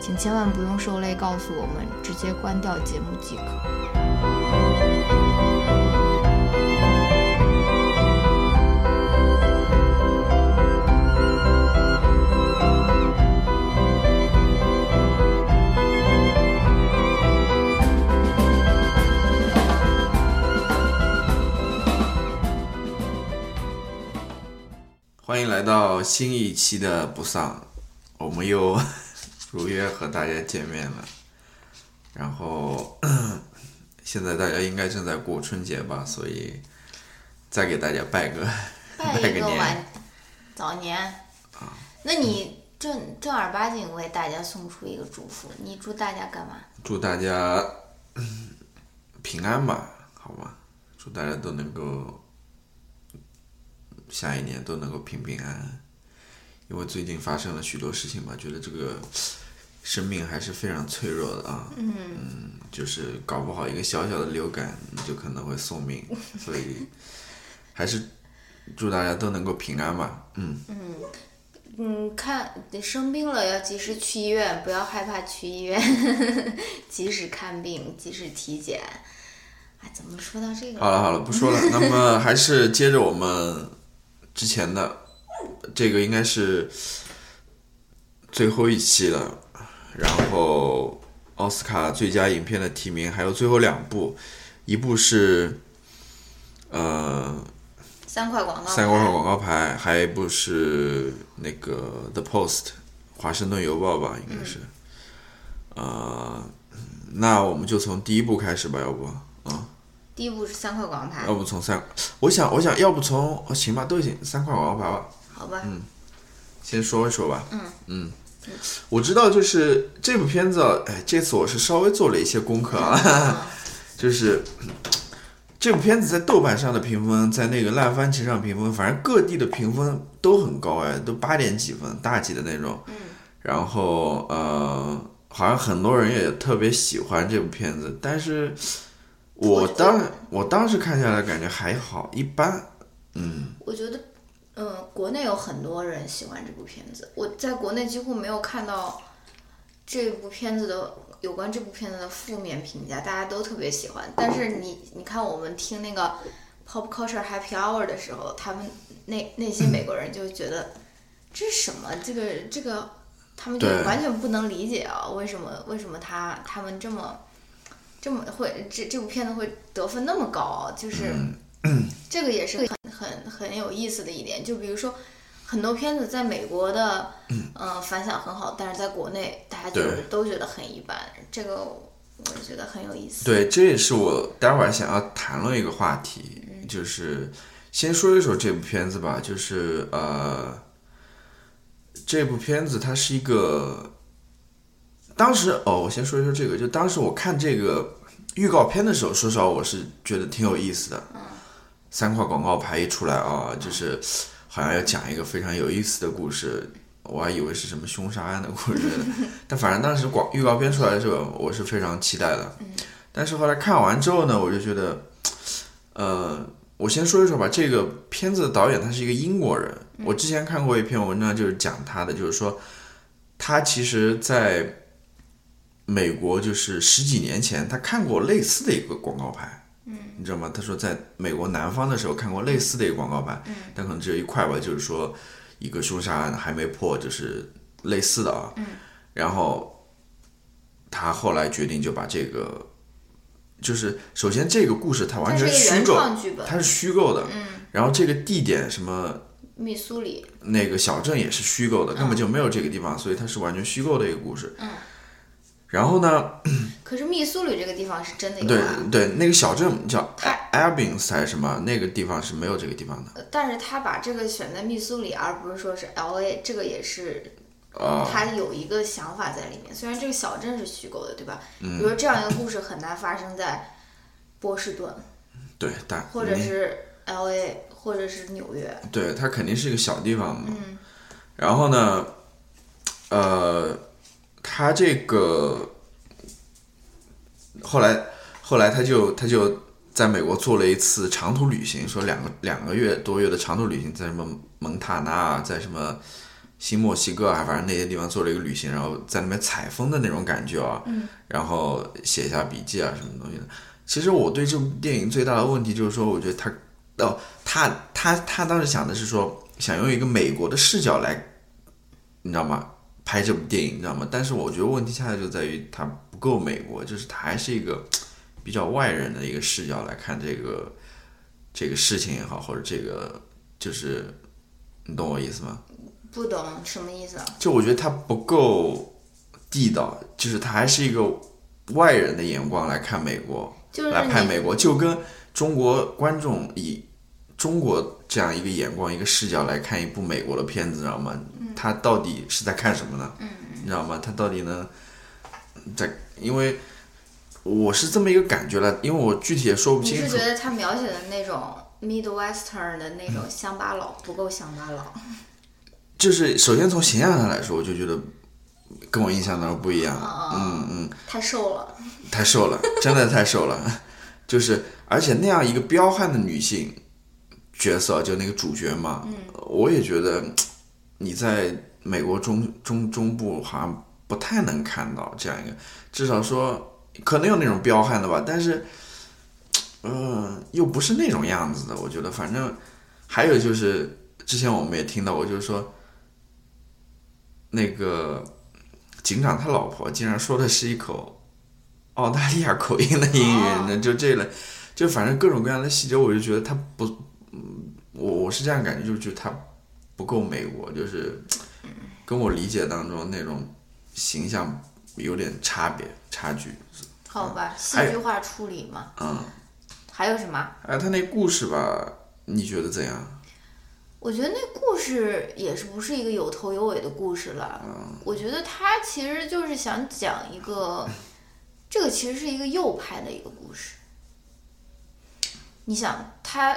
请千万不用受累告诉我们，直接关掉节目即可。欢迎来到新一期的不丧，我们又如约和大家见面了。然后 现在大家应该正在过春节吧，所以再给大家拜个 拜个年早年。啊那你正正儿八经为大家送出一个祝福，你祝大家干嘛？祝大家嗯 平安吧，好吗？祝大家都能够下一年都能够平平安安。因为最近发生了许多事情嘛，觉得这个生命还是非常脆弱的啊。嗯，就是搞不好一个小小的流感你就可能会送命，所以还是祝大家都能够平安吧。嗯，嗯，看生病了要及时去医院，不要害怕去医院，及时看病，及时体检。哎，怎么说到这个？好了好了，不说了。那么还是接着我们之前的这个，应该是最后一期了。然后奥斯卡最佳影片的提名还有最后两部，一部是呃三块广告。三块广告牌，还有一部是那个《The Post》华盛顿邮报吧，应该是。呃，那我们就从第一部开始吧，要不？啊、第一部是三块广告牌要，不从三，我想，我想要不从，哦行吧，都行，三块广告牌吧，好吧？嗯先说一说吧。嗯嗯，我知道，就是这部片子啊，哎，这次我是稍微做了一些功课啊，就是这部片子在豆瓣上的评分，在那个烂番茄上评分，反正各地的评分都很高哎，都八点几分，大几的那种。嗯。然后呃，好像很多人也特别喜欢这部片子，但是我当我当时看下来感觉还好，一般。嗯。我觉得，嗯，国内有很多人喜欢这部片子，我在国内几乎没有看到这部片子的有关这部片子的负面评价，大家都特别喜欢。但是你你看，我们听那个 Pop Culture Happy Hour 的时候，他们那那些美国人就觉得这是什么？这个这个，他们就完全不能理解啊，为什么为什么他他们这么这么会这这部片子会得分那么高啊？就是。这个也是很很很有意思的一点，就比如说，很多片子在美国的，嗯、呃，反响很好，但是在国内大家就都觉得很一般，这个我觉得很有意思。对，这也是我待会儿想要谈论一个话题，就是先说一说这部片子吧，就是呃，这部片子它是一个，当时哦，我先说一说这个，就当时我看这个预告片的时候，说实话我是觉得挺有意思的，三块广告牌一出来啊，就是好像要讲一个非常有意思的故事。我还以为是什么凶杀案的故事，但反正当时广预告片出来的时候，我是非常期待的。但是后来看完之后呢，我就觉得，呃，我先说一说吧。这个片子的导演他是一个英国人，我之前看过一篇文章，就是讲他的，就是说他其实在美国就是十几年前，他看过类似的一个广告牌。嗯，你知道吗？他说在美国南方的时候看过类似的一个广告牌，但可能只有一块吧，就是说一个凶杀案还没破，就是类似的啊。嗯，然后他后来决定就把这个就是首先这个故事它完全虚构，它是虚构的。嗯，然后这个地点什么密苏里，那个小镇也是虚构的，根本就没有这个地方，所以它是完全虚构的一个故事。嗯。然后呢，可是密苏里这个地方是真的有对啊，对，那个小镇叫它 Abbins 还是什么，那个地方是没有这个地方的。呃但是他把这个选在密苏里，而不是说是 L A，这个也是啊、他有一个想法在里面。虽然这个小镇是虚构的，对吧？嗯比如说这样一个故事很难发生在波士顿，对，但或者是 L A，或者是纽约。对，它肯定是一个小地方嘛。嗯然后呢，呃，他这个后来后来他就他就在美国做了一次长途旅行，说两个两个月多月的长途旅行，在什么蒙塔纳啊，在什么新墨西哥啊，反正那些地方做了一个旅行，然后在那边采风的那种感觉啊，嗯然后写下笔记啊什么东西的。其实我对这部电影最大的问题就是说，我觉得他哦，他他他当时想的是说，想用一个美国的视角来，你知道吗？拍这部电影，你知道吗？但是我觉得问题恰恰就在于它不够美国，就是它还是一个比较外人的一个视角来看这个这个事情也好，或者这个就是你懂我意思吗？不懂什么意思啊？就我觉得它不够地道，就是它还是一个外人的眼光来看美国，就是来拍美国，就跟中国观众以中国这样一个眼光、一个视角来看一部美国的片子，知道吗？他到底是在看什么呢？你知道吗？他到底呢，在因为我是这么一个感觉了，因为我具体也说不清楚你是觉。得他描写的那种 Midwestern 的那种乡巴佬不够乡巴佬？就是首先从形象上来说，我就觉得跟我印象当中不一样。嗯嗯，太瘦了。太瘦了，真的太瘦了。就是而且那样一个彪悍的女性角色，就那个主角嘛，我也觉得你在美国中中中部好像不太能看到这样一个，至少说可能有那种彪悍的吧，但是，嗯、又不是那种样子的。我觉得，反正还有就是之前我们也听到过，就是说那个警长他老婆竟然说的是一口澳大利亚口音的英语，哦那就这类，就反正各种各样的细节，我就觉得他不，嗯，我我是这样感觉，就觉得他不够美国，就是跟我理解当中那种形象有点差别差距。好吧，戏剧化处理嘛。嗯，还有什么？哎，他那故事吧，你觉得怎样？我觉得那故事也是不是一个有头有尾的故事了。我觉得他其实就是想讲一个，这个其实是一个右派的一个故事。你想，他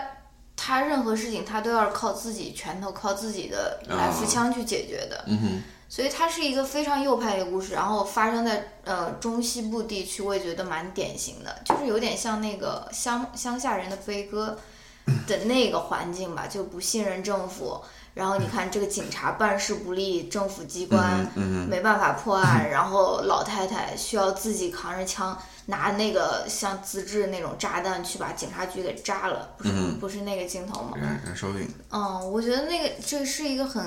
他任何事情他都要是靠自己拳头、靠自己的来福枪去解决的。嗯哼，所以它是一个非常右派的故事，然后发生在呃中西部地区，我也觉得蛮典型的，就是有点像那个乡乡下人的悲歌的 那个环境吧，就不信任政府，然后你看这个警察办事不力，政府机关嗯没办法破案，然后老太太需要自己扛着枪，拿那个像自制那种炸弹去把警察局给炸了，不是、不是那个镜头吗？燃燃烧饼，嗯，我觉得那个这是一个很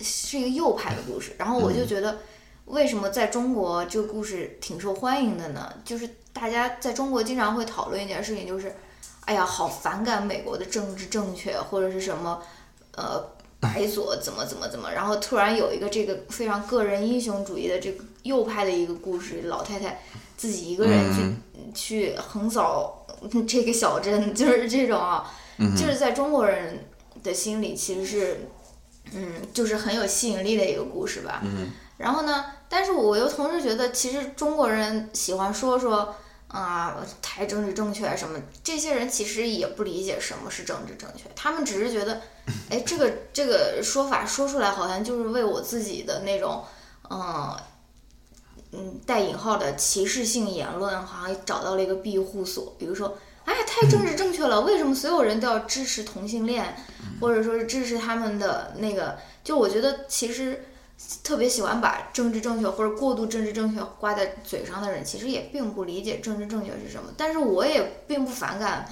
是一个右派的故事，然后我就觉得为什么在中国这个故事挺受欢迎的呢？就是大家在中国经常会讨论一件事情，就是哎呀，好反感美国的政治正确或者是什么呃 白左怎么怎么怎么，然后突然有一个这个非常个人英雄主义的这个右派的一个故事，老太太自己一个人去、去横扫这个小镇，就是这种啊，就是在中国人的心里其实是，嗯，就是很有吸引力的一个故事吧。嗯然后呢，但是我又同时觉得，其实中国人喜欢说说啊、太政治正确啊什么，这些人其实也不理解什么是政治正确，他们只是觉得，哎，这个这个说法说出来好像就是为我自己的那种，嗯。嗯，带引号的歧视性言论好像找到了一个庇护所，比如说，哎，太政治正确了，为什么所有人都要支持同性恋，或者说是支持他们的那个？就我觉得其实特别喜欢把政治正确或者过度政治正确挂在嘴上的人，其实也并不理解政治正确是什么。但是我也并不反感，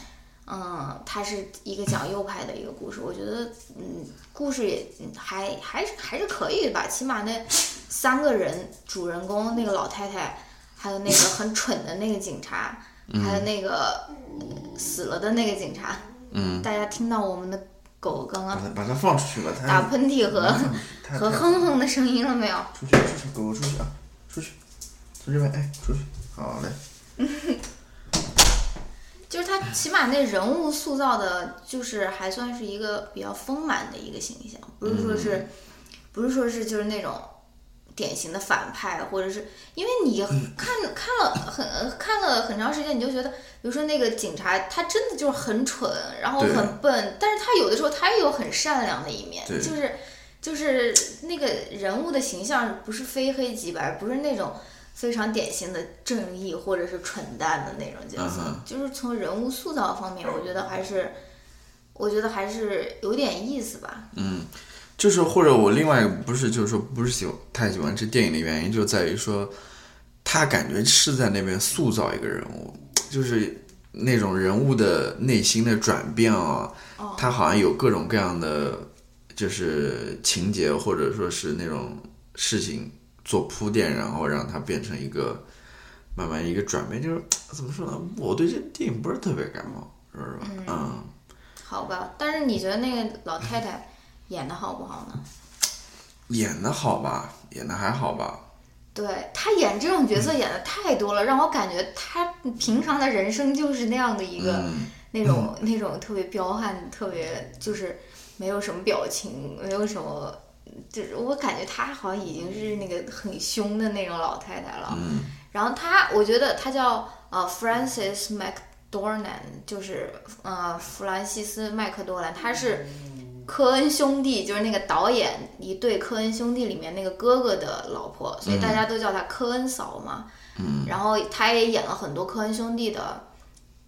嗯，它是一个讲右派的一个故事。我觉得，嗯，故事也还还还是可以的吧，起码那三个人主人公那个老太太，还有那个很蠢的那个警察，还有那个死了的那个警察。嗯，大家听到我们的狗刚刚把它放出去吧，打喷嚏和和哼哼的声音了没有？出去出去，狗狗出去啊，出去，从这边哎出去，好嘞。就是他起码那人物塑造的，就是还算是一个比较丰满的一个形象，不是说是，不是说是就是那种典型的反派，或者是因为你看看了很看了很长时间，你就觉得，比如说那个警察，他真的就是很蠢，然后很笨，但是他有的时候他也有很善良的一面，就是就是那个人物的形象不是非黑即白，不是那种。非常典型的正义或者是蠢蛋的那种角色就是从人物塑造方面，我觉得还是，我觉得还是有点意思吧。就是或者我另外一个不是就是说不是喜欢太喜欢这电影的原因，就在于说，他感觉是在那边塑造一个人物，就是那种人物的内心的转变啊，哦他好像有各种各样的就是情节或者说是那种事情做铺垫，然后让他变成一个慢慢一个转变，就是 怎么说呢？我对这电影不是特别感冒，说实话，嗯好吧，但是你觉得那个老太太演的好不好呢？演的好吧，演的还好吧。对他演这种角色演的太多了，让我感觉他平常的人生就是那样的一个、嗯那种那种特别彪悍，特别就是没有什么表情，没有什么，就是我感觉他好像已经是那个很凶的那种老太太了。嗯然后他，我觉得他叫呃 Francis McDormand，就是呃弗兰西斯麦克多兰，他是科恩兄弟，就是那个导演一对科恩兄弟里面那个哥哥的老婆，所以大家都叫她科恩嫂嘛。嗯然后她也演了很多科恩兄弟的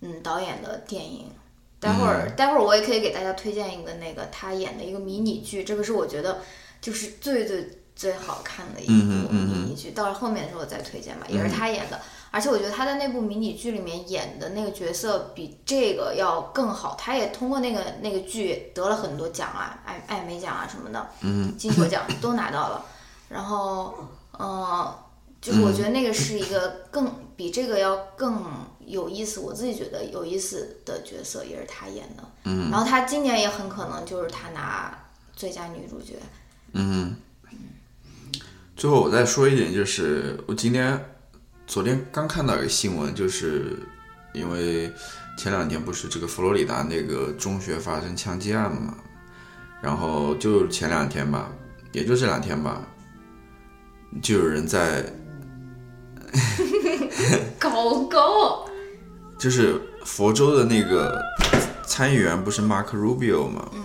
嗯导演的电影。待会儿，待会儿我也可以给大家推荐一个那个她演的一个迷你剧，这个是我觉得就是最最最好看的一部迷你剧，到了后面的时候再推荐吧，也是她演的。而且我觉得他在那部迷你剧里面演的那个角色比这个要更好，他也通过那个那个剧得了很多奖啊，艾艾美奖啊什么的，嗯金球奖都拿到了。然后，呃，就是我觉得那个是一个更比这个要更有意思，我自己觉得有意思的角色也是他演的。嗯然后他今年也很可能就是他拿最佳女主角。嗯。最后我再说一点，就是我今天昨天刚看到一个新闻，就是因为前两天不是这个佛罗里达那个中学发生枪击案嘛，然后就前两天吧，也就这两天吧，就有人在 搞搞，就是佛州的那个参议员不是 Mark Rubio 嘛，嗯，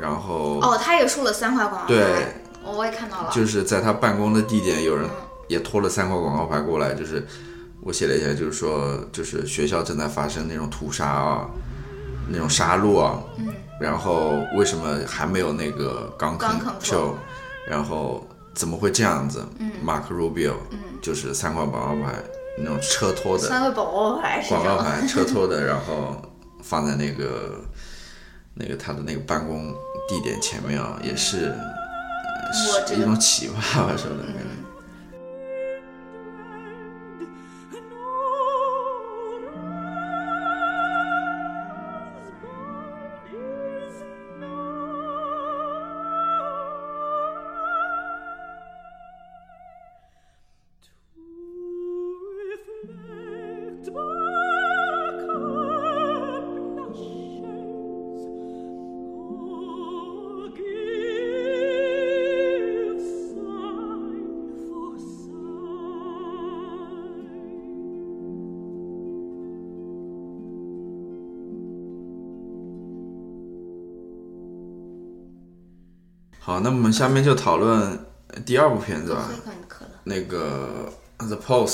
然后哦，他也输了三块广告牌，我也看到了。就是在他办公的地点，有人也拖了三块广告牌过来，就是我写了一下，就是说，就是学校正在发生那种屠杀啊，那种杀戮啊，嗯，然后为什么还没有那个钢钢肯 control show，然后怎么会这样子？嗯，Mark Rubio，嗯，就是三块广告牌那种车拖的。三块广告牌广告？牌车拖的，然后放在那个那个他的那个办公地点前面啊，也是一种启发吧，说的可们下面就讨论第二部片子吧那个《The Post》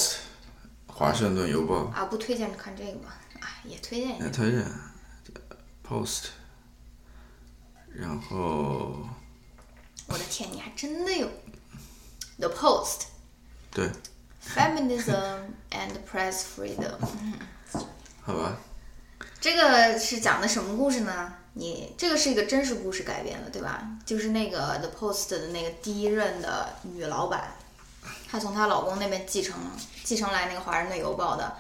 华盛顿邮报啊，不推荐看这个吧？哎，也推荐一下也。推荐《Post》，然后我的天，你还真的有 The Post。对，Feminism and Press Freedom，好吧，这个是讲的什么故事呢？你这个是一个真实故事改编的，对吧？就是那个 The Post 的那个第一任的女老板，她从她老公那边继承继承来那个《华盛顿邮报》的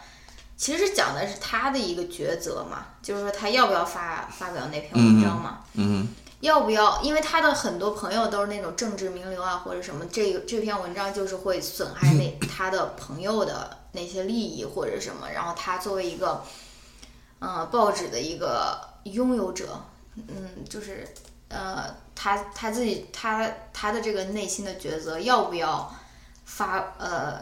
其实讲的是她的一个抉择嘛，就是说她要不要发发表那篇文章嘛，嗯要不要？因为她的很多朋友都是那种政治名流啊，或者什么，这个这篇文章就是会损害那 她的朋友的那些利益或者什么，然后她作为一个，呃，报纸的一个拥有者，嗯，就是呃，他他自己他他的这个内心的抉择，要不要发呃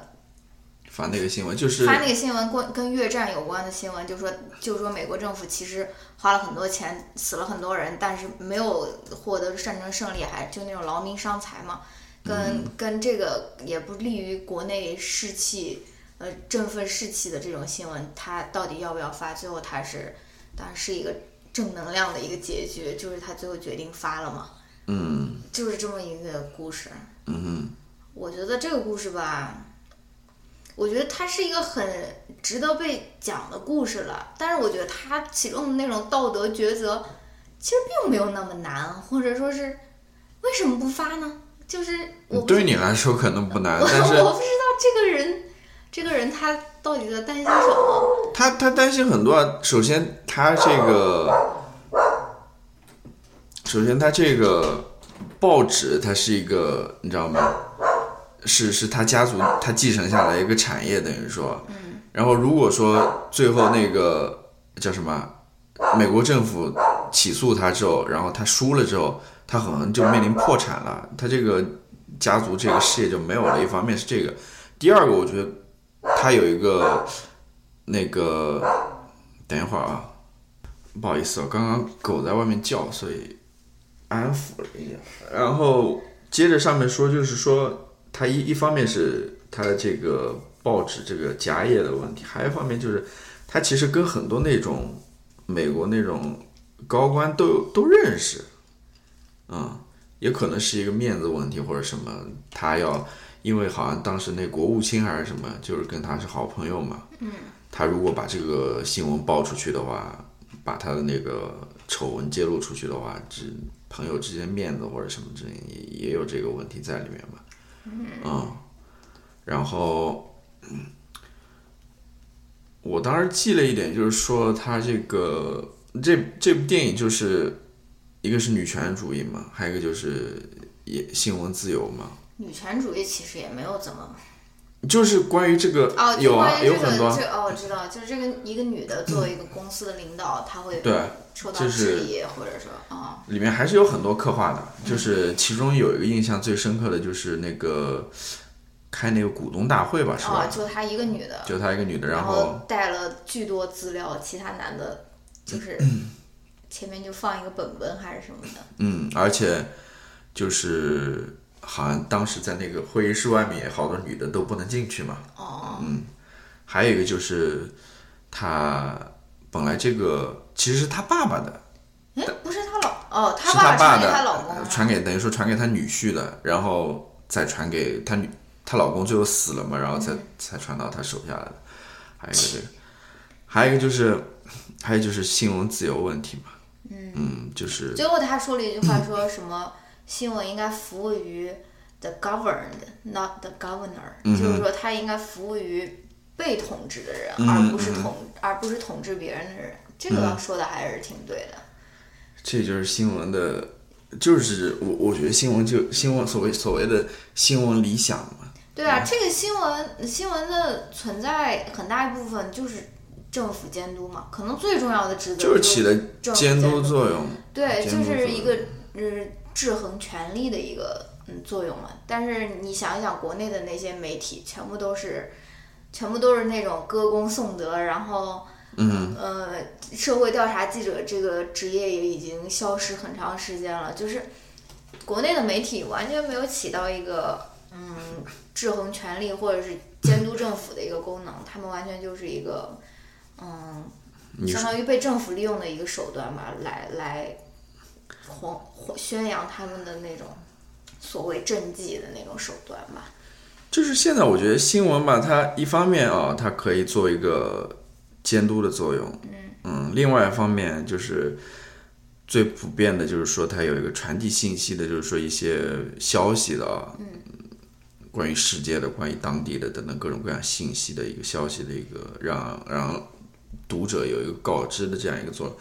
发那个新闻就是发那个新闻关跟越战有关的新闻，就说就说美国政府其实花了很多钱，死了很多人，但是没有获得战争胜利，还就那种劳民伤财嘛，跟、跟这个也不利于国内士气，呃，振奋士气的这种新闻，他到底要不要发？最后他是，当然是一个正能量的一个结局，就是他最后决定发了嘛，嗯就是这么一个故事。嗯哼我觉得这个故事吧，我觉得它是一个很值得被讲的故事了。但是我觉得它其中的那种道德抉择，其实并没有那么难，或者说是为什么不发呢？就是对你来说可能不难，我但是我不知道这个人，这个人他到底在担心什么。他他担心很多啊。首先，他这个，首先他这个报纸，它是一个，你知道吗？是是他家族他继承下来一个产业，等于说，然后如果说最后那个叫什么，美国政府起诉他之后，然后他输了之后，他可能就面临破产了，他这个家族这个事业就没有了。一方面是这个，第二个我觉得他有一个那个，等一会儿啊，不好意思，我刚刚狗在外面叫，所以安抚了一下。然后接着上面说，就是说他一一方面是他的这个报纸这个夹页的问题，还有一方面就是他其实跟很多那种美国那种高官都都认识，嗯，也可能是一个面子问题或者什么，他要因为好像当时那国务卿还是什么，就是跟他是好朋友嘛，嗯，他如果把这个新闻爆出去的话，把他的那个丑闻揭露出去的话，只朋友之间面子或者什么之类也也有这个问题在里面嘛，嗯，然后。我当时记了一点，就是说他这个这这部电影就是一个是女权主义嘛，还有一个就是也新闻自由嘛，女权主义其实也没有怎么就是关于这个哦，有啊关于这个有很多这哦，我知道，就是这个一个女的作为一个公司的领导，她会对受到质疑，或者说啊、里面还是有很多刻画的，就是其中有一个印象最深刻的就是那个开那个股东大会吧，是吧？哦，就她一个女的，就她一个女的，然后后带了巨多资料，其他男的就是 前面就放一个本本还是什么的，嗯，而且就是好像当时在那个会议室外面，好多女的都不能进去嘛。哦，嗯。还有一个就是他本来这个其实是他爸爸的，哎，不是他老哦，是爸爸的，传给她老公传给等于说传给他女婿的，然后再传给他女，她老公最后死了嘛，然后才、才传到她手下来的。还有一个这个，还有一个就是，还有就是新闻自由问题嘛，嗯。就是最后他说了一句话，说什么新闻应该服务于 the governed，not the governor，、就是嗯说它应该服务于被统治的人，嗯而不是统、而不是统治别人的人。这个说的还是挺对的。这就是新闻的，就是我我觉得新闻就新闻所谓所谓的新闻理想嘛，对啊，这个新闻新闻的存在很大一部分就是政府监督嘛，可能最重要的职责就是起了监督督作用。对，就是一个呃制衡权力的一个嗯作用嘛。但是你想一想，国内的那些媒体全部都是，全部都是那种歌功颂德，然后嗯，呃，社会调查记者这个职业也已经消失很长时间了，就是国内的媒体完全没有起到一个嗯制衡权力或者是监督政府的一个功能，他们完全就是一个嗯。相当于被政府利用的一个手段吧，来来弘弘宣扬他们的那种所谓政绩的那种手段吧。就是现在我觉得新闻吧，它一方面啊，它可以做一个监督的作用，嗯另外一方面就是最普遍的就是说它有一个传递信息的，就是说一些消息的啊，嗯，关于世界的、关于当地的等等各种各样信息的一个消息的一个让让读者有一个告知的这样一个作用。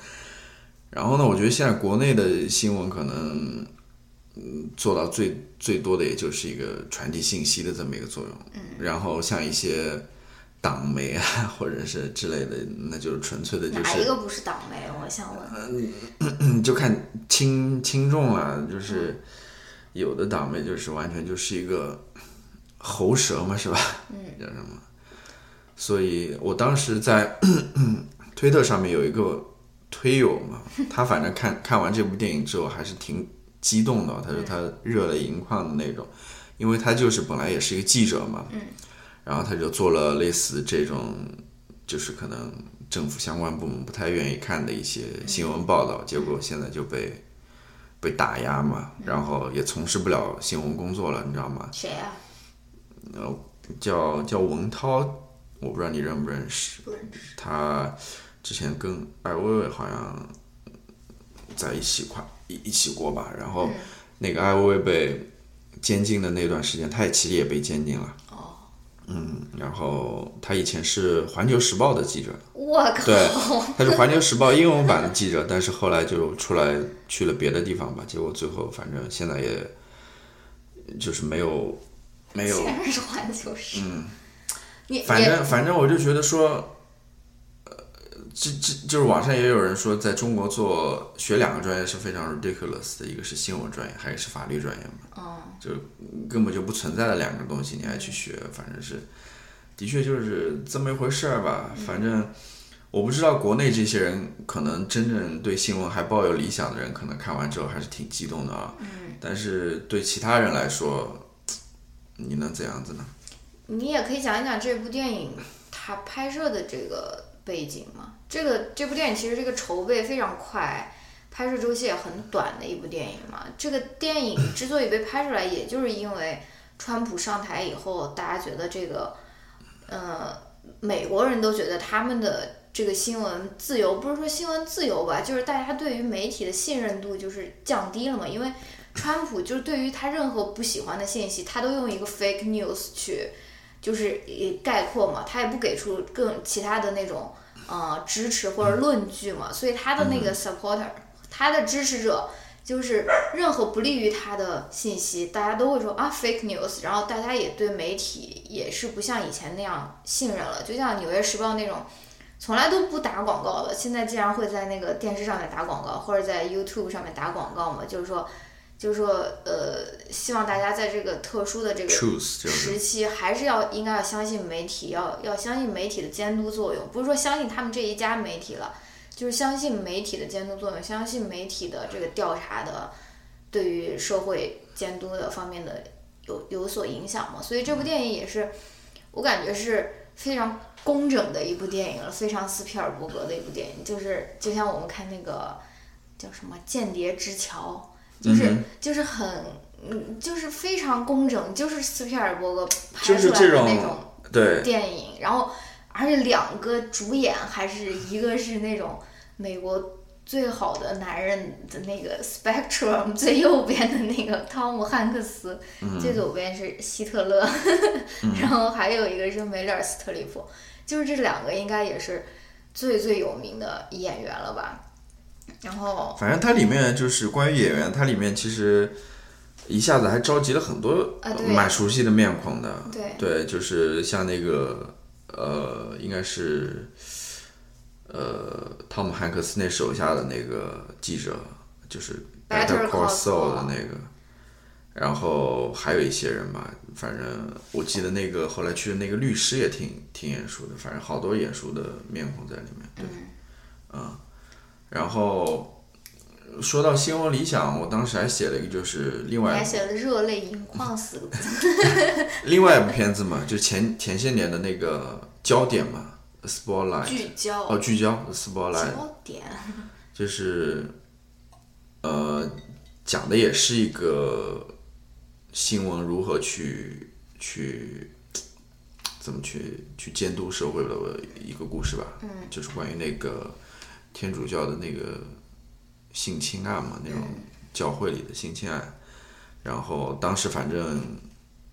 然后呢，我觉得现在国内的新闻可能，嗯，做到最最多的也就是一个传递信息的这么一个作用。嗯。然后像一些党媒啊，或者是之类的，那就是纯粹的就是哪一个不是党媒？我想问。嗯，就看轻轻重了，就是有的党媒就是完全就是一个喉舌嘛，是吧？嗯。叫什么？所以我当时在 推特上面有一个。推友嘛，他反正看看完这部电影之后还是挺激动的，他说他热泪盈眶的那种，因为他就是本来也是一个记者嘛，嗯，然后他就做了类似这种，就是可能政府相关部门不太愿意看的一些新闻报道，结果现在就被被打压嘛，然后也从事不了新闻工作了，你知道吗？谁啊？呃，叫叫文涛，我不知道你认不认识，不认识，他。之前跟艾薇薇好像在一起快一一起过吧，然后那个艾薇薇被监禁的那段时间，他也其实也被监禁了。哦。嗯，然后他以前是《环球时报》的记者。我靠。对，他是《环球时报》英文版的记者，但是后来就出来去了别的地方吧，结果最后反正现在也就是没有没有。全是《环球时报》。嗯。反正反正我就觉得说。这这就是网上也有人说，在中国做学两个专业是非常 ridiculous 的，一个是新闻专业，还有是法律专业嘛。哦。就根本就不存在的两个东西，你还去学，反正是，的确就是这么一回事儿吧。反正我不知道国内这些人，可能真正对新闻还抱有理想的人，可能看完之后还是挺激动的啊。嗯。但是对其他人来说，你能怎样子呢？你也可以讲一讲这部电影它拍摄的这个。背景嘛，这个这部电影其实这个筹备非常快，拍摄周期也很短的一部电影嘛。这个电影 之所以被拍出来，也就是因为川普上台以后，大家觉得这个，呃，美国人都觉得他们的这个新闻自由，不是说新闻自由吧，就是大家对于媒体的信任度就是降低了嘛。因为川普就是对于他任何不喜欢的信息，他都用一个 fake news 去。就是概括嘛，他也不给出更其他的那种呃支持或者论据嘛，所以他的那个 supporter，他的支持者就是任何不利于他的信息，大家都会说啊 fake news，然后大家也对媒体也是不像以前那样信任了，就像《纽约时报》那种从来都不打广告的，现在竟然会在那个电视上面打广告，或者在 YouTube 上面打广告嘛，就是说。就是说，呃，希望大家在这个特殊的这个时期，还是要应该要相信媒体，要要相信媒体的监督作用。不是说相信他们这一家媒体了，就是相信媒体的监督作用，相信媒体的这个调查的对于社会监督的方面的有有所影响嘛。所以这部电影也是，我感觉是非常工整的一部电影了，非常斯皮尔伯格的一部电影。就是就像我们看那个叫什么《间谍之桥》。就是就是很嗯，就是非常工整，就是斯皮尔伯格拍出来的那种电影。然后，而且两个主演还是一个是那种美国最好的男人的那个 Spectrum 最右边的那个汤姆汉克斯，最左边是希特勒，然后还有一个是梅丽尔斯特里普，就是这两个应该也是最最有名的演员了吧。然后，反正它里面就是关于演员，它里面其实一下子还召集了很多蛮熟悉的面孔的。对，对，就是像那个呃，应该是呃，汤姆汉克斯那手下的那个记者，就是 Better Call Saul 的那个。然后还有一些人吧，反正我记得那个后来去的那个律师也挺挺眼熟的，反正好多眼熟的面孔在里面。对，嗯。然后说到新闻理想，我当时还写了一个，就是另外还写了“热泪盈眶”四个字。另外一部片子嘛，就前前些年的那个焦点嘛，Spotlight。聚焦。哦，聚焦，Spotlight。焦点。就是，呃，讲的也是一个新闻如何去去怎么去去监督社会的一个故事吧。嗯。就是关于那个。天主教的那个性侵案嘛，那种教会里的性侵案，然后当时反正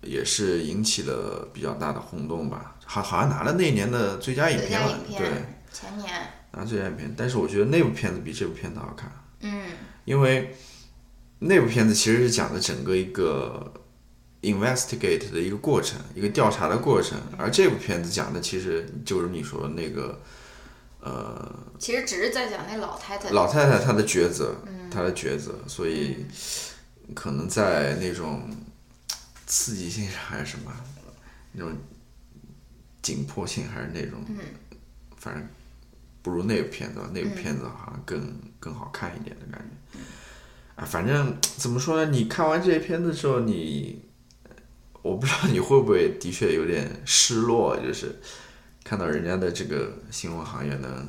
也是引起了比较大的轰动吧，好好像拿了那年的最佳影片了，对，前年。拿最佳影片，但是我觉得那部片子比这部片子好看，嗯。因为那部片子其实是讲的整个一个 investigate 的一个过程，一个调查的过程，而这部片子讲的其实就是你说的那个呃其实只是在讲那老太太。老太太她的抉择，她的抉择，所以可能在那种刺激性上还是什么，那种紧迫性还是那种，反正不如那部片子吧，那部片子好像更更好看一点的感觉。啊，反正怎么说呢？你看完这些片子之后，你我不知道你会不会的确有点失落，就是看到人家的这个新闻行业能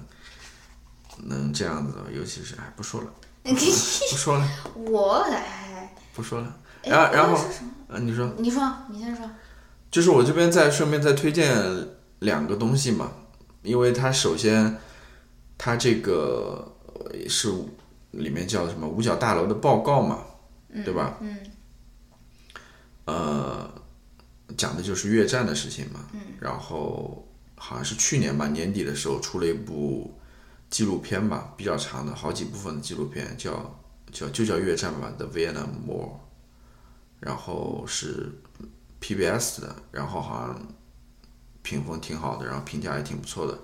能这样子，尤其是哎，不说了，不说了，我哎，不说了。哎然后然后你说，你说，你先说。就是我这边再顺便再推荐两个东西嘛，因为它首先它这个呃是里面叫什么五角大楼的报告嘛，对吧？嗯呃，讲的就是越战的事情嘛。嗯。然后好像是去年吧，年底的时候出了一部纪录片吧，比较长的，好几部分的纪录片，叫叫就叫越战吧，《The Vietnam War》。然后是 PBS 的，然后好像评分挺好的，然后评价也挺不错的，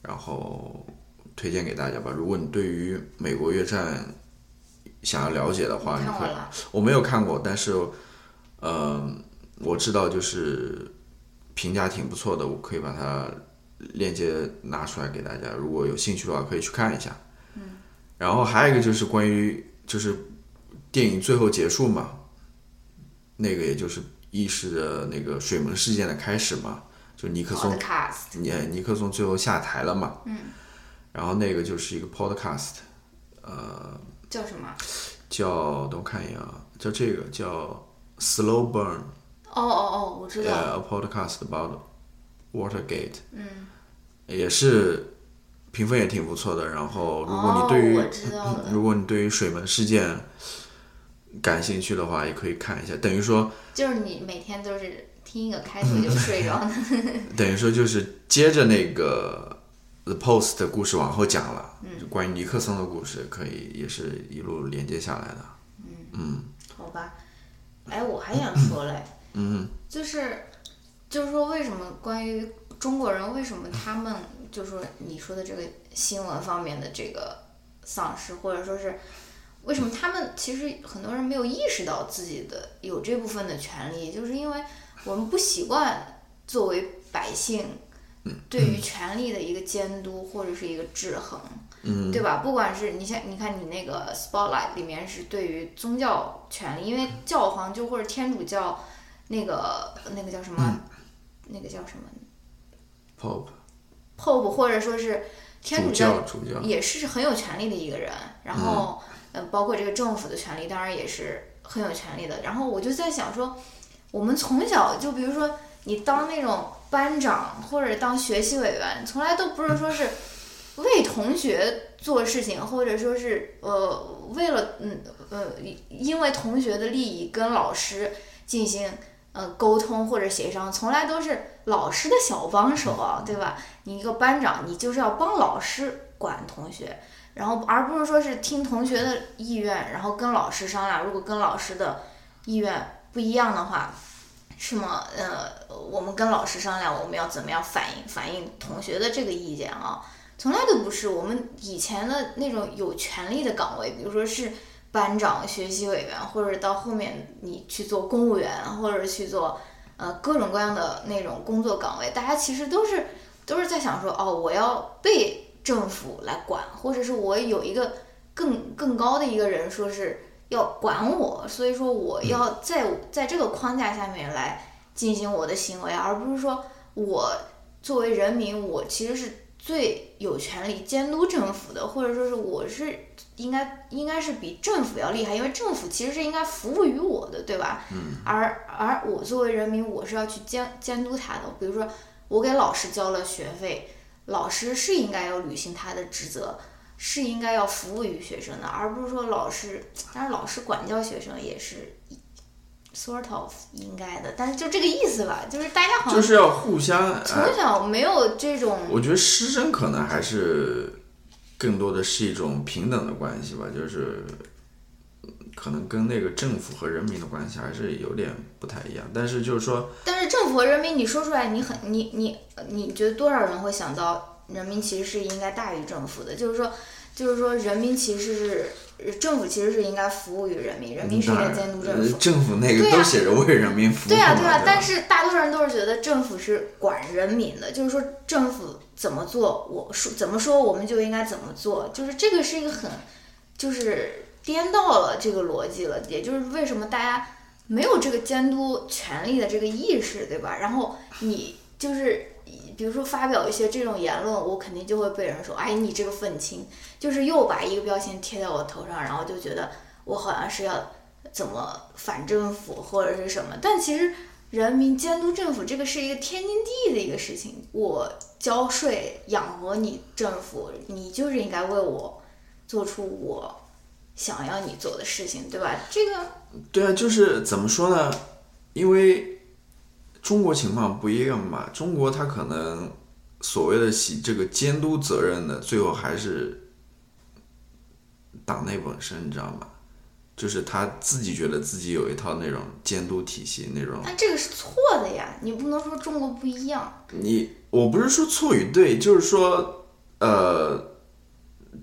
然后推荐给大家吧。如果你对于美国越战想要了解的话，你可以看完了。我没有看过，但是，呃，我知道就是评价挺不错的，我可以把它链接拿出来给大家，如果有兴趣的话可以去看一下。嗯。然后还有一个就是关于就是电影最后结束嘛，那个也就是意识着那个水门事件的开始嘛，就尼克松尼尼克松最后下台了嘛。嗯。然后那个就是一个 podcast，呃，叫什么？叫等我看一眼啊，叫这个叫 Slow Burn，哦哦哦，我知道。呃、a podcast about Watergate，嗯，也是评分也挺不错的。然后，如果你对于、如果你对于水门事件感兴趣的话，也可以看一下。等于说，就是你每天都是听一个开头就睡着的。等于说就是接着那个 The Post 的故事往后讲了，就关于尼克松的故事，可以也是一路连接下来的嗯。好吧，哎，我还想说嘞，嗯，就是就是说，为什么关于中国人，为什么他们就是说你说的这个新闻方面的这个丧失，或者说是为什么他们其实很多人没有意识到自己的有这部分的权利，就是因为我们不习惯作为百姓对于权力的一个监督或者是一个制衡。嗯对吧？不管是你像你看你那个 Spotlight 里面是对于宗教权利，因为教皇就或者天主教那个那个叫什么，那个叫什么 Pope Pope 或者说是天主主教主教，也是很有权利的一个人，然后呃，包括这个政府的权利，当然也是很有权利的。然后我就在想说，我们从小就比如说你当那种班长或者当学习委员，从来都不是说是为同学做事情，或者说是呃为了嗯呃因为同学的利益跟老师进行呃沟通或者协商，从来都是老师的小帮手啊，对吧？你一个班长，你就是要帮老师管同学，然后而不是说是听同学的意愿，然后跟老师商量。如果跟老师的意愿不一样的话，是吗？呃，我们跟老师商量，我们要怎么样反映反映同学的这个意见啊？从来都不是我们以前的那种有权利的岗位，比如说是班长、学习委员，或者到后面你去做公务员，或者去做呃各种各样的那种工作岗位，大家其实都是都是在想说，哦，我要被政府来管，或者是我有一个更更高的一个人说是要管我，所以说我要在在这个框架下面来进行我的行为，而不是说我作为人民，我其实是最有权利监督政府的，或者说是我是应该应该是比政府要厉害，因为政府其实是应该服务于我的，对吧？嗯。而而我作为人民，我是要去监监督他的。比如说，我给老师交了学费，老师是应该要履行他的职责，是应该要服务于学生的，而不是说老师，当然老师管教学生也是 sort of 应该的，但是就这个意思吧，就是大家好像就是要互相。从小没有这种。我觉得师生可能还是更多的是一种平等的关系吧，就是可能跟那个政府和人民的关系还是有点不太一样。但是就是说，但是政府和人民，你说出来，你很你你你觉得多少人会想到人民其实是应该大于政府的？就是说，就是说人民其实是。政府其实是应该服务于人民，人民是应该监督政府。政府那个都写着为人民服务。对啊，对啊，但是大多数人都是觉得政府是管人民的，就是说政府怎么做，我说怎么说，我们就应该怎么做，就是这个是一个很，就是颠倒了这个逻辑了，也就是为什么大家没有这个监督权利的这个意识，对吧？然后你就是。比如说发表一些这种言论，我肯定就会被人说，哎，你这个愤青，就是又把一个标签贴在我头上，然后就觉得我好像是要怎么反政府或者是什么。但其实人民监督政府这个是一个天经地义的一个事情，我交税养活你政府，你就是应该为我做出我想要你做的事情，对吧？这个对啊，就是怎么说呢？因为。中国情况不一样嘛，中国他可能所谓的洗这个监督责任的，最后还是党内本身，你知道吗？就是他自己觉得自己有一套那种监督体系那种。但这个是错的呀，你不能说中国不一样。你我不是说错与对，就是说，呃，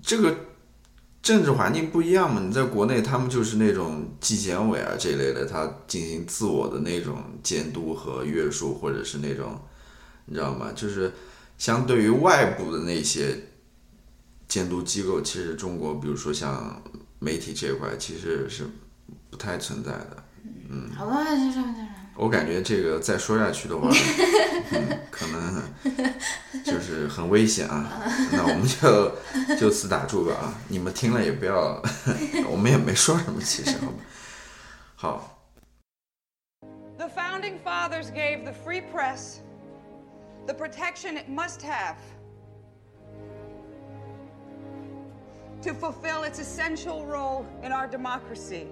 这个。政治环境不一样嘛，你在国内，他们就是那种纪检委啊这一类的，他进行自我的那种监督和约束，或者是那种，你知道吗？就是相对于外部的那些监督机构，其实中国，比如说像媒体这一块，其实是不太存在的。嗯，好吧，就这样，就这样。我感觉这个再说下去的话，嗯，可能就是很危险啊。那我们就就此打住吧啊！你们听了也不要，我们也没说什么，其实好吧。好。The founding fathers gave the free press the protection it must have to fulfill its essential role in our democracy.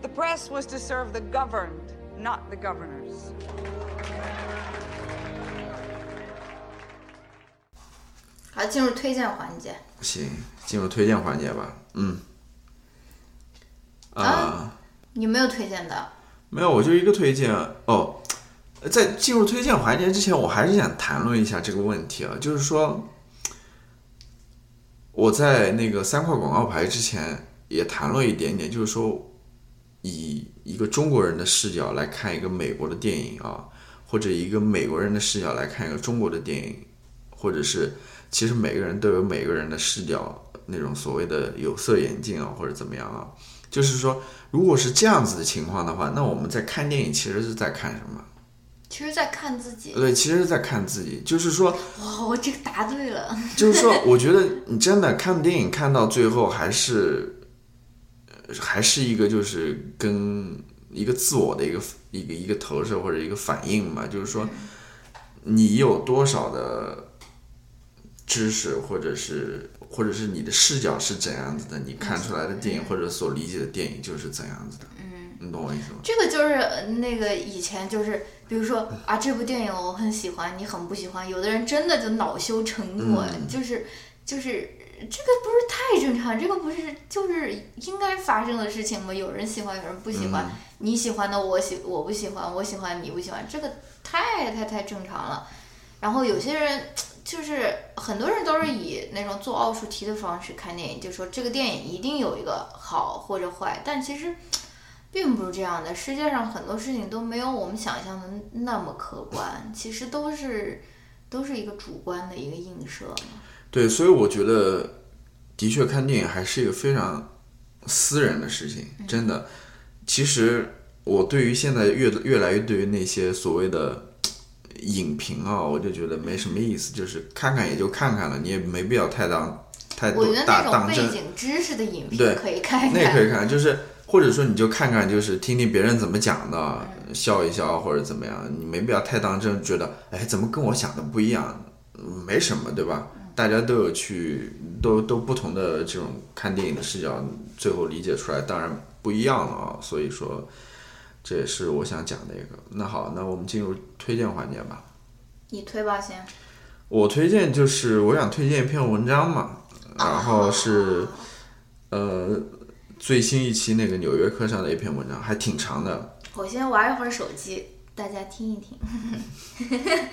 The press was to serve the governed, not the governors. 好，进入推荐环节。行，进入推荐环节吧。嗯。啊。你没有推荐的？没有，我就一个推荐哦。在进入推荐环节之前，我还是想谈论一下这个问题啊，就是说，我在那个三块广告牌之前也谈论一点点，就是说。以一个中国人的视角来看一个美国的电影啊，或者一个美国人的视角来看一个中国的电影，或者是其实每个人都有每个人的视角，那种所谓的有色眼镜啊，或者怎么样啊，就是说，如果是这样子的情况的话，那我们在看电影其实是在看什么？其实，在看自己。对，其实是在看自己，就是说，哇，我这个答对了。就是说，我觉得你真的看电影看到最后还是。还是一个就是跟一个自我的一个一个一个投射或者一个反应嘛，就是说你有多少的知识，或者是或者是你的视角是怎样子的，你看出来的电影或者所理解的电影就是怎样子的。嗯，你懂我意思吗？这个就是那个以前就是，比如说啊，这部电影我很喜欢，你很不喜欢，有的人真的就恼羞成怒，就是就是。这个不是太正常，这个不是就是应该发生的事情吗？有人喜欢，有人不喜欢，你喜欢的我喜我不喜欢，我喜欢你不喜欢，这个太太太正常了。然后有些人就是很多人都是以那种做奥数题的方式看电影，就说这个电影一定有一个好或者坏，但其实并不是这样的。世界上很多事情都没有我们想象的那么客观，其实都是都是一个主观的一个映射。对，所以我觉得，的确看电影还是一个非常私人的事情，真的。其实我对于现在越越来越对于那些所谓的影评啊，我就觉得没什么意思，就是看看也就看看了，你也没必要太当太多大当真。背景知识的影评对可以看，那也可以看，就是或者说你就看看，就是听听别人怎么讲的，笑一笑或者怎么样，你没必要太当真，觉得哎怎么跟我想的不一样，没什么，对吧？大家都有去都都不同的这种看电影的视角，最后理解出来当然不一样了啊。所以说，这也是我想讲的一个。那好，那我们进入推荐环节吧。你推吧先。我推荐就是我想推荐一篇文章嘛，然后是呃最新一期那个《纽约客》上的一篇文章，还挺长的。我先玩一会儿手机，大家听一听。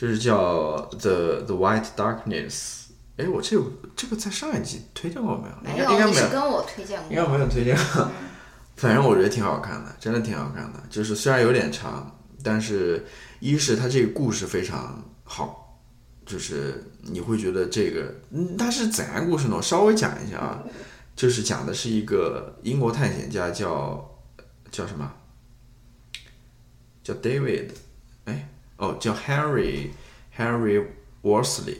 就是叫 The The White Darkness。哎，我这这个在上一集推荐过没有？没应该没有。跟我推荐过。应该没有推荐。反正我觉得挺好看的，真的挺好看的。就是虽然有点长，但是一是它这个故事非常好，就是你会觉得这个，嗯，它是怎样故事呢？我稍微讲一下啊，就是讲的是一个英国探险家叫叫什么？叫 David，哎。哦，叫 Harry Harry Worsley，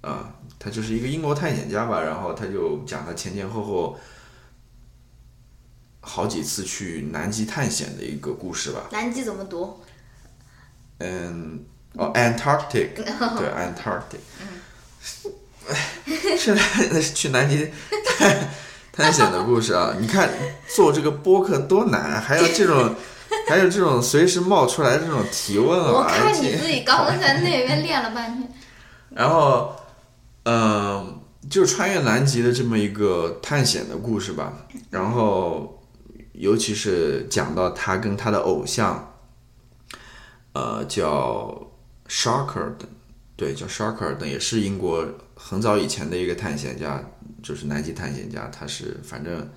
啊，他就是一个英国探险家吧，然后他就讲他前前后后好几次去南极探险的一个故事吧。南极怎么读？嗯，哦，Antarctic，对，Antarctic。是去南极探探险的故事啊！你看做这个播客多难，还要这种。还有这种随时冒出来这种提问啊！我看你自己刚刚在 那边练了半天。然后，嗯，就穿越南极的这么一个探险的故事吧。然后，尤其是讲到他跟他的偶像，呃，叫 Sharker 的，对，叫 Sharker 的，也是英国很早以前的一个探险家，就是南极探险家。他是反正。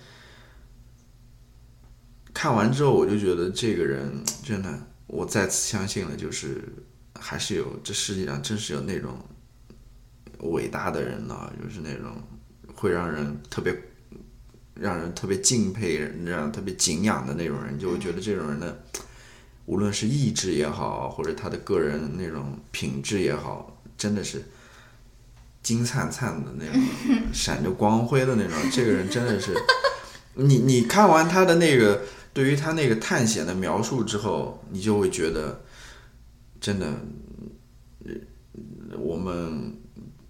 看完之后，我就觉得这个人真的，我再次相信了，就是还是有这世界上真是有那种伟大的人呢，就是那种会让人特别让人特别敬佩、让人特别敬仰的那种人。就我觉得这种人的，无论是意志也好，或者他的个人那种品质也好，真的是金灿灿的那种，闪着光辉的那种。这个人真的是，你你看完他的那个。对于他那个探险的描述之后，你就会觉得，真的，我们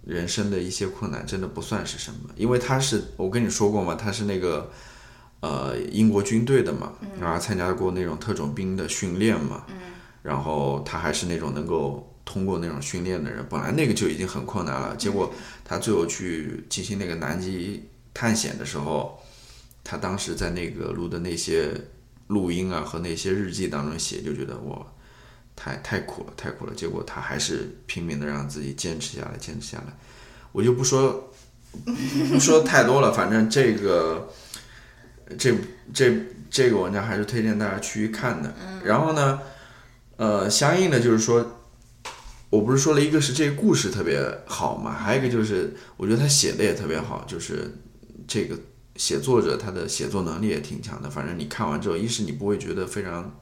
人生的一些困难真的不算是什么，因为他是我跟你说过嘛，他是那个呃英国军队的嘛，然后参加过那种特种兵的训练嘛，然后他还是那种能够通过那种训练的人，本来那个就已经很困难了，结果他最后去进行那个南极探险的时候，他当时在那个录的那些。录音啊和那些日记当中写，就觉得我太太苦了，太苦了。结果他还是拼命的让自己坚持下来，坚持下来。我就不说 不说太多了，反正这个这这这个文章还是推荐大家去看的。然后呢，呃，相应的就是说，我不是说了一个是这个故事特别好嘛，还有一个就是我觉得他写的也特别好，就是这个。写作者他的写作能力也挺强的，反正你看完之后，一是你不会觉得非常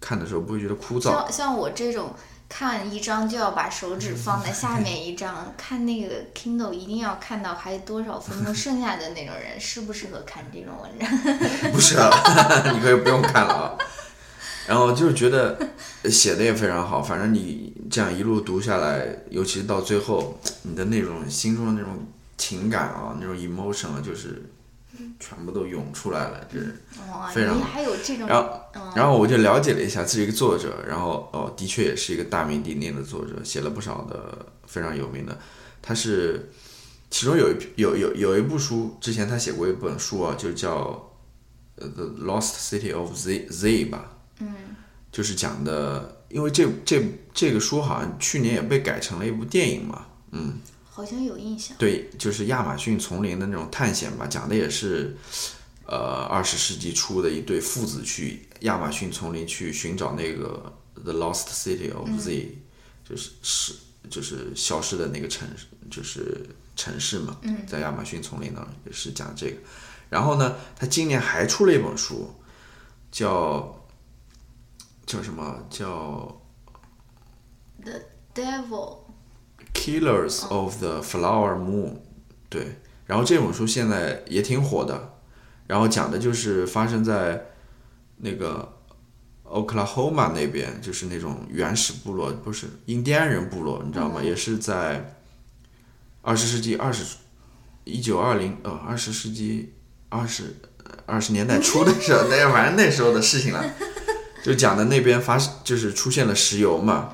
看的时候不会觉得枯燥。像像我这种看一章就要把手指放在下面一章，看那个 Kindle 一定要看到还有多少分钟剩下的那种人，适不适合看这种文章？不适合，你可以不用看了啊。然后就是觉得写的也非常好，反正你这样一路读下来，尤其是到最后，你的那种心中的那种。情感啊，那种 emotion 啊，就是全部都涌出来了，就是非常。还有这种。然后，然后我就了解了一下，这是一个作者，然后哦，的确也是一个大名鼎鼎的作者，写了不少的非常有名的。他是其中有一有有有一部书，之前他写过一本书啊，就叫《The Lost City of Z Z》吧。嗯。就是讲的，因为这这这个书好像去年也被改成了一部电影嘛，嗯。好像有印象。对，就是亚马逊丛林的那种探险吧，讲的也是，呃，二十世纪初的一对父子去亚马逊丛林去寻找那个 The Lost City of Z，就是是就是消失的那个城市，就是城市嘛，在亚马逊丛林呢也是讲这个。然后呢，他今年还出了一本书，叫叫什么叫 The Devil。Killers of the Flower Moon，对，然后这本书现在也挺火的，然后讲的就是发生在那个 Oklahoma 那边，就是那种原始部落，不是印第安人部落，你知道吗？也是在二十世纪二十一九二零呃二十世纪二十二十年代初的时候，那反正那时候的事情了，就讲的那边发就是出现了石油嘛，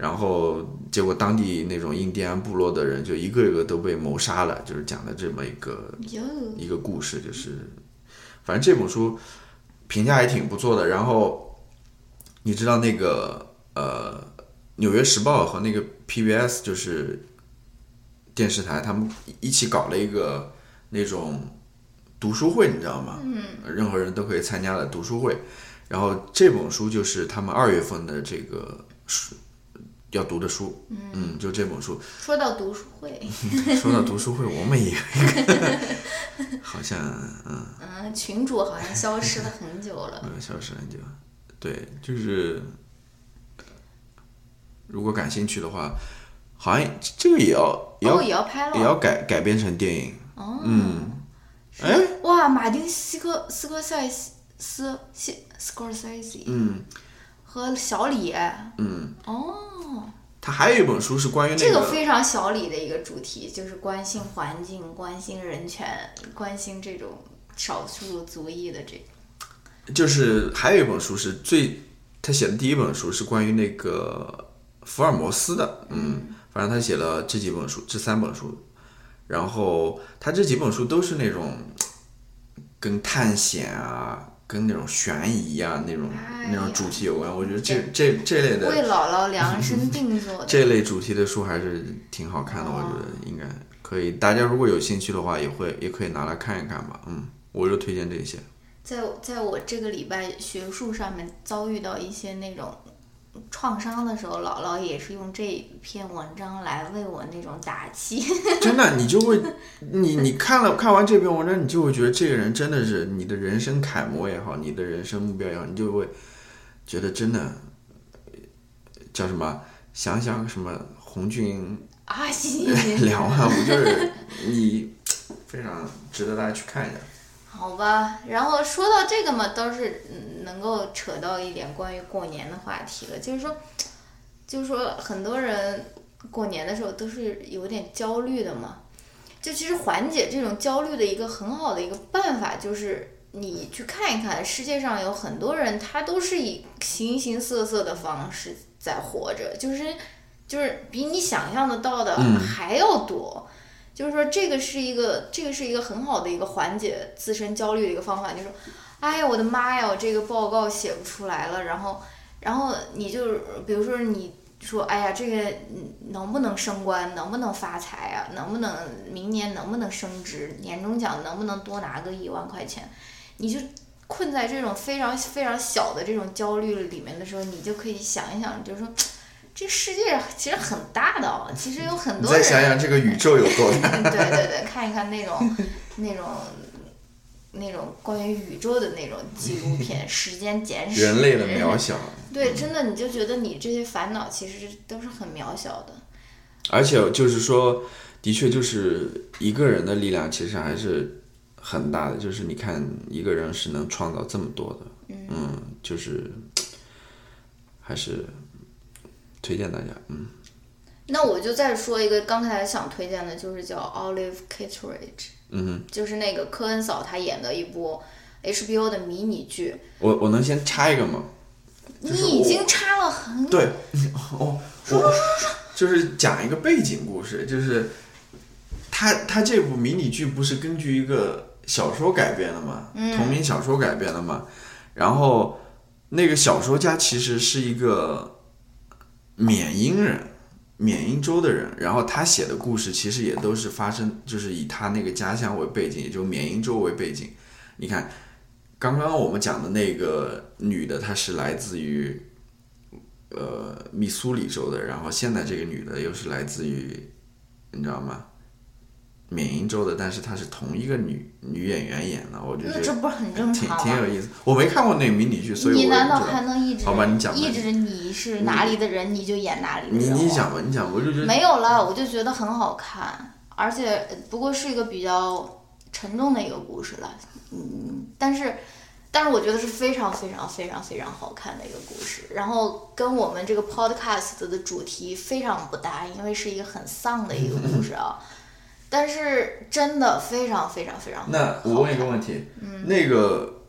然后结果当地那种印第安部落的人就一个一个都被谋杀了，就是讲的这么一个，一个故事，就是反正这本书评价也挺不错的。然后你知道那个呃，《纽约时报》和那个 PBS 就是电视台，他们一起搞了一个那种读书会，你知道吗？嗯，任何人都可以参加的读书会。然后这本书就是他们二月份的这个书要读的书，嗯，就这本书。说到读书会，说到读书会，我们也有一个，好像嗯。嗯，群主好像消失了很久了。嗯，消失很久。对，就是如果感兴趣的话，好像这个也要也要、哦，也要拍了，也要改改编成电影。哦，嗯，哎，哇，马丁斯科斯科塞斯斯斯 Scorsese 嗯和小李，嗯，哦，他还有一本书是关于那这个非常小李的一个主题，就是关心环境、关心人权、关心这种少数族裔的这个。就是还有一本书是最他写的第一本书是关于那个福尔摩斯的，嗯，反正他写了这几本书，这三本书，然后他这几本书都是那种跟探险啊。跟那种悬疑啊，那种、哎那种主题有关，我觉得这这这类的为姥姥量 身定做的。这类主题的书还是挺好看的，我觉得应该可以。大家如果有兴趣的话，也会也可以拿来看一看吧。嗯，我就推荐这些。在在我这个礼拜学术上面遭遇到一些那种创伤的时候，姥姥也是用这篇文章来为我那种打气。真的，你就会，你 你看了看完这篇文章，你就会觉得这个人真的是你的人生楷模也好，你的人生目标也好，你就会觉得真的叫什么？想想什么红军啊，行行行，两万五，就是你非常值得大家去看一下。好吧，然后说到这个嘛，倒是嗯能够扯到一点关于过年的话题了，就是说，就是说很多人过年的时候都是有点焦虑的嘛，就其实缓解这种焦虑的一个很好的一个办法就是。你去看一看，世界上有很多人，他都是以形形色色的方式在活着，就是就是比你想象的到的还要多。就是说，这个是一个，这个是一个很好的一个缓解自身焦虑的一个方法。就是说，哎呀，我的妈呀，我这个报告写不出来了。然后，然后你就比如说你说，哎呀，这个能不能升官，能不能发财啊？能不能明年能不能升职？年终奖能不能多拿个一万块钱？你就困在这种非常非常小的这种焦虑里面的时候，你就可以想一想，就是说。这世界其实很大的哦，其实有很多人。再想想这个宇宙有多大？对对对，看一看那种那种那种关于宇宙的那种纪录片，《时间简史》。人类的渺小。对，真的，你就觉得你这些烦恼其实都是很渺小的。而且就是说，的确就是一个人的力量其实还是很大的。就是你看，一个人是能创造这么多的，嗯，就是还是。推荐大家，嗯。那我就再说一个，刚才想推荐的，就是叫 Olive Kitteridge，嗯就是那个科恩嫂她演的一部 HBO 的迷你剧。我我能先插一个吗？你已经插了很对，哦，我 就是讲一个背景故事，就是他他这部迷你剧不是根据一个小说改编的嘛，同名小说改编的嘛，然后那个小说家其实是一个。缅因人，缅因州的人，然后他写的故事其实也都是发生，就是以他那个家乡为背景，也就缅因州为背景。你看，刚刚我们讲的那个女的，她是来自于呃密苏里州的，然后现在这个女的又是来自于，你知道吗？缅因州的，但是她是同一个女女演员演的，我就觉得这不是很正挺常挺有意思。我没看过那个迷你剧，所以我你难道还能一直好吧，你讲吧一直你是哪里的人，你就演哪里的你人？你讲吧，你讲吧，我就觉得没有了，我就觉得很好看，而且呃不过是一个比较沉重的一个故事了，嗯，但是但是我觉得是非常非常非常非常好看的一个故事，然后跟我们这个 podcast 的主题非常不搭，因为是一个很丧的一个故事啊。但是真的非常非常非常好那我问一个问题，那个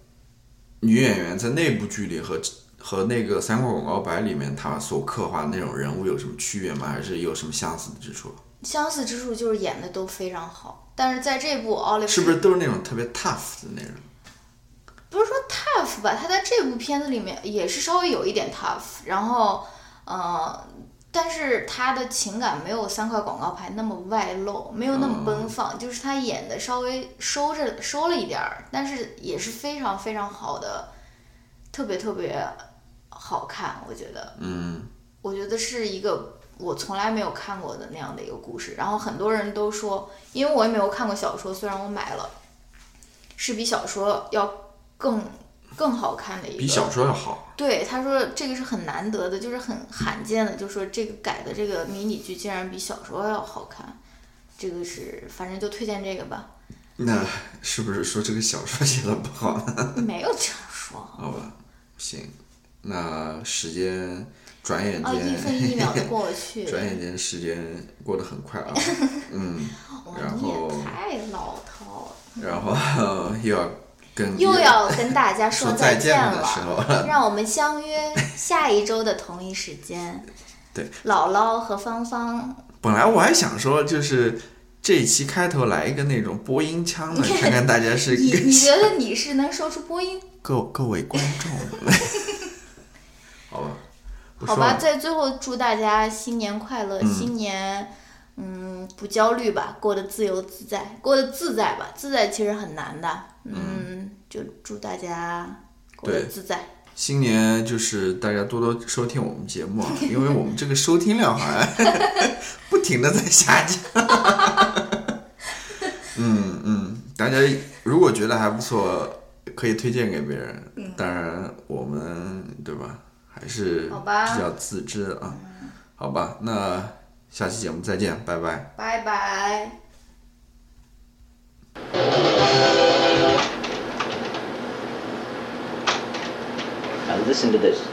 女演员在那部剧里和和那个三块广告牌里面她所刻画的那种人物有什么区别吗？还是有什么相似之处？相似之处就是演的都非常好，但是在这部 Olive 是不是都是那种特别 tough 的那种？不是说 tough 吧，他在这部片子里面也是稍微有一点 tough，然后，呃，但是他的情感没有三块广告牌那么外露，没有那么奔放，就是他演的稍微收着收了一点儿，但是也是非常非常好的，特别特别好看，我觉得，嗯，我觉得是一个我从来没有看过的那样的一个故事，然后很多人都说，因为我也没有看过小说，虽然我买了，是比小说要更更好看的一个，比小说要好。对，他说这个是很难得的，就是很罕见的，就说这个改的这个迷你剧竟然比小说要好看，这个是反正就推荐这个吧，那是不是说这个小说写的不好呢？没有这样说好吧，行，那时间转眼啊，一分，一秒的过去，转眼间时间过得很快啊，嗯，然后太老套了。然后 又要跟又要跟大家说再见的时候了，让我们相约下一周的同一时间。对，姥姥和芳芳，本来我还想说，就是这一期开头来一个那种播音腔的，看看大家 是你你觉得你是能说出播音？各各位观众，好吧，好吧，在最后祝大家新年快乐，新年嗯不焦虑吧，过得自由自在，过得自在吧，自在其实很难的，嗯，就祝大家过得自在。新年就是大家多多收听我们节目啊，因为我们这个收听量好像 不停的在下降。嗯嗯，大家如果觉得还不错，可以推荐给别人。当然，我们对吧，还是比较自知的啊。好吧，那下期节目再见，拜拜。拜拜。Listen to this.